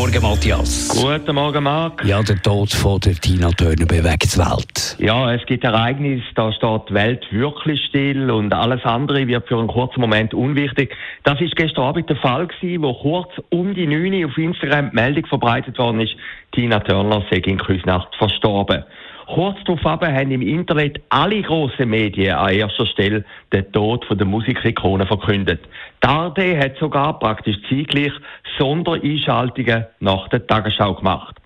Morgen, Matthias. Guten Morgen, Marc. Ja, der Tod von der Tina Turner bewegt die Welt. Ja, es gibt Ereignisse, da steht die Welt wirklich still und alles andere wird für einen kurzen Moment unwichtig. Das ist gestern Abend der Fall gewesen, wo kurz um die 9 Uhr auf Instagram die Meldung verbreitet worden ist, Tina Turner sei in Küsnacht verstorben. Kurz darauf haben im Internet alle grossen Medien an erster Stelle den Tod der Musikikone verkündet. Die ARD hat sogar praktisch zeitgleich Sondereinschaltungen nach der Tagesschau gemacht.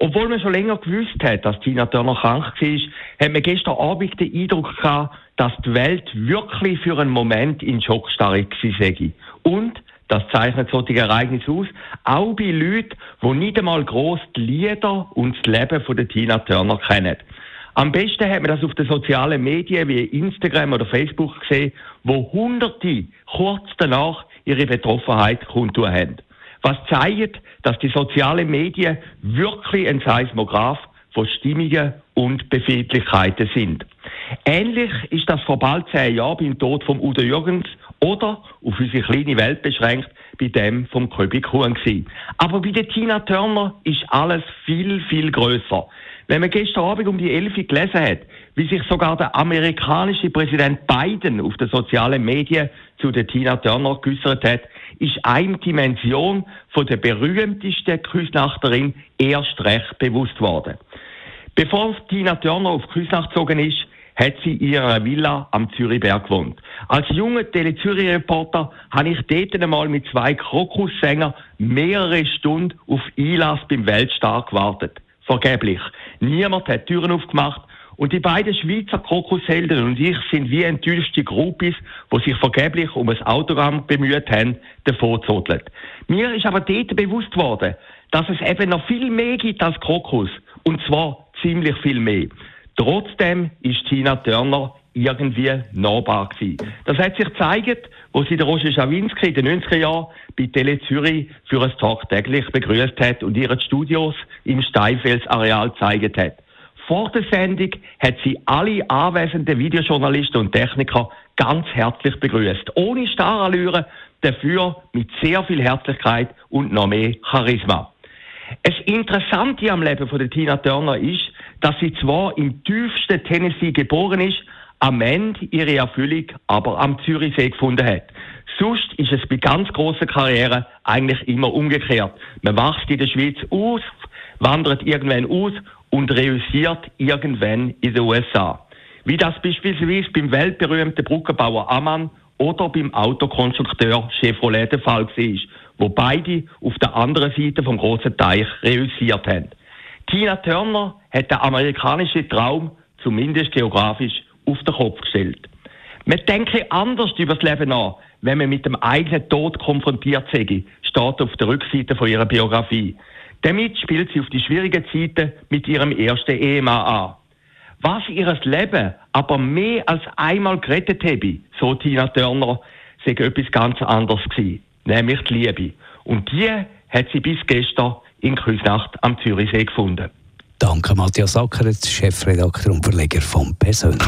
Obwohl man schon länger gewusst hat, dass Tina Turner krank war, hat man gestern Abend den Eindruck gehabt, dass die Welt wirklich für einen Moment in Schockstarre sei. Und das zeichnet solche Ereignisse aus, auch bei Leuten, die nicht einmal gross die Lieder und das Leben von der Tina Turner kennen. Am besten hat man das auf den sozialen Medien wie Instagram oder Facebook gesehen, wo Hunderte kurz danach ihre Betroffenheit kundtun haben. Was zeigt, dass die sozialen Medien wirklich ein Seismograph von Stimmungen und Befindlichkeiten sind. Ähnlich ist das vor bald zehn Jahren beim Tod von Udo Jürgens oder auf unsere kleine Welt beschränkt bei dem vom Köbi Kuhn gewesen. Aber bei der Tina Turner ist alles viel, viel größer. Wenn man gestern Abend um die 11 gelesen hat, wie sich sogar der amerikanische Präsident Biden auf den sozialen Medien zu der Tina Turner geäußert hat, ist eine Dimension von der berühmtesten Küsnachterin erst recht bewusst worden. Bevor Tina Turner auf Küsnacht gezogen ist, hat sie in ihrer Villa am Zürichberg gewohnt. Als junger Tele-Zürich-Reporter habe ich dort einmal mit zwei Krokussängern mehrere Stunden auf Einlass beim Weltstar gewartet. Vergeblich. Niemand hat Türen aufgemacht und die beiden Schweizer Krokushelden und ich sind wie enttäuschte Gruppis, die sich vergeblich um ein Autogramm bemüht haben, davonzotelt. Mir ist aber dort bewusst worden, dass es eben noch viel mehr gibt als Krokus. Und zwar ziemlich viel mehr. Trotzdem ist Tina Turner irgendwie nahbar gewesen. Das hat sich gezeigt, wo sie der Roger Schawinski in den 90er Jahren bei Tele Zürich für ein Tag täglich begrüßt hat und ihre Studios im Steinfels-Areal gezeigt hat. Vor der Sendung hat sie alle anwesenden Videojournalisten und Techniker ganz herzlich begrüßt. Ohne Starallüre, dafür mit sehr viel Herzlichkeit und noch mehr Charisma. Das Interessante am Leben von der Tina Turner ist, dass sie zwar im tiefsten Tennessee geboren ist, am Ende ihre Erfüllung aber am Zürichsee gefunden hat. Sonst ist es bei ganz grossen Karrieren eigentlich immer umgekehrt. Man wächst in der Schweiz aus, wandert irgendwann aus und reüssiert irgendwann in den USA. Wie das beispielsweise beim weltberühmten Brückenbauer Ammann oder beim Autokonstrukteur Chevrolet der Fall war, wo beide auf der anderen Seite vom großen Teich reüssiert haben. Tina Turner hat den amerikanischen Traum, zumindest geografisch, auf den Kopf gestellt. Man denke anders über das Leben nach, wenn man mit dem eigenen Tod konfrontiert sei, steht auf der Rückseite von ihrer Biografie. Damit spielt sie auf die schwierigen Zeiten mit ihrem ersten Ehemann an. Was ihres Leben aber mehr als einmal gerettet habe, so Tina Turner, sei etwas ganz anderes gewesen, nämlich die Liebe. Und die hat sie bis gestern in Küsnacht am Zürichsee gefunden. Danke, Matthias Ackeret, Chefredakteur und Verleger von Persönlich.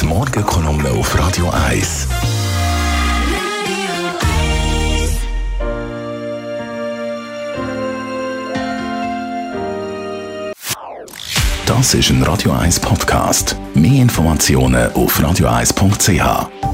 Die Morgenkolumne auf Radio 1. Das ist ein Radio 1 Podcast. Mehr Informationen auf radio1.ch.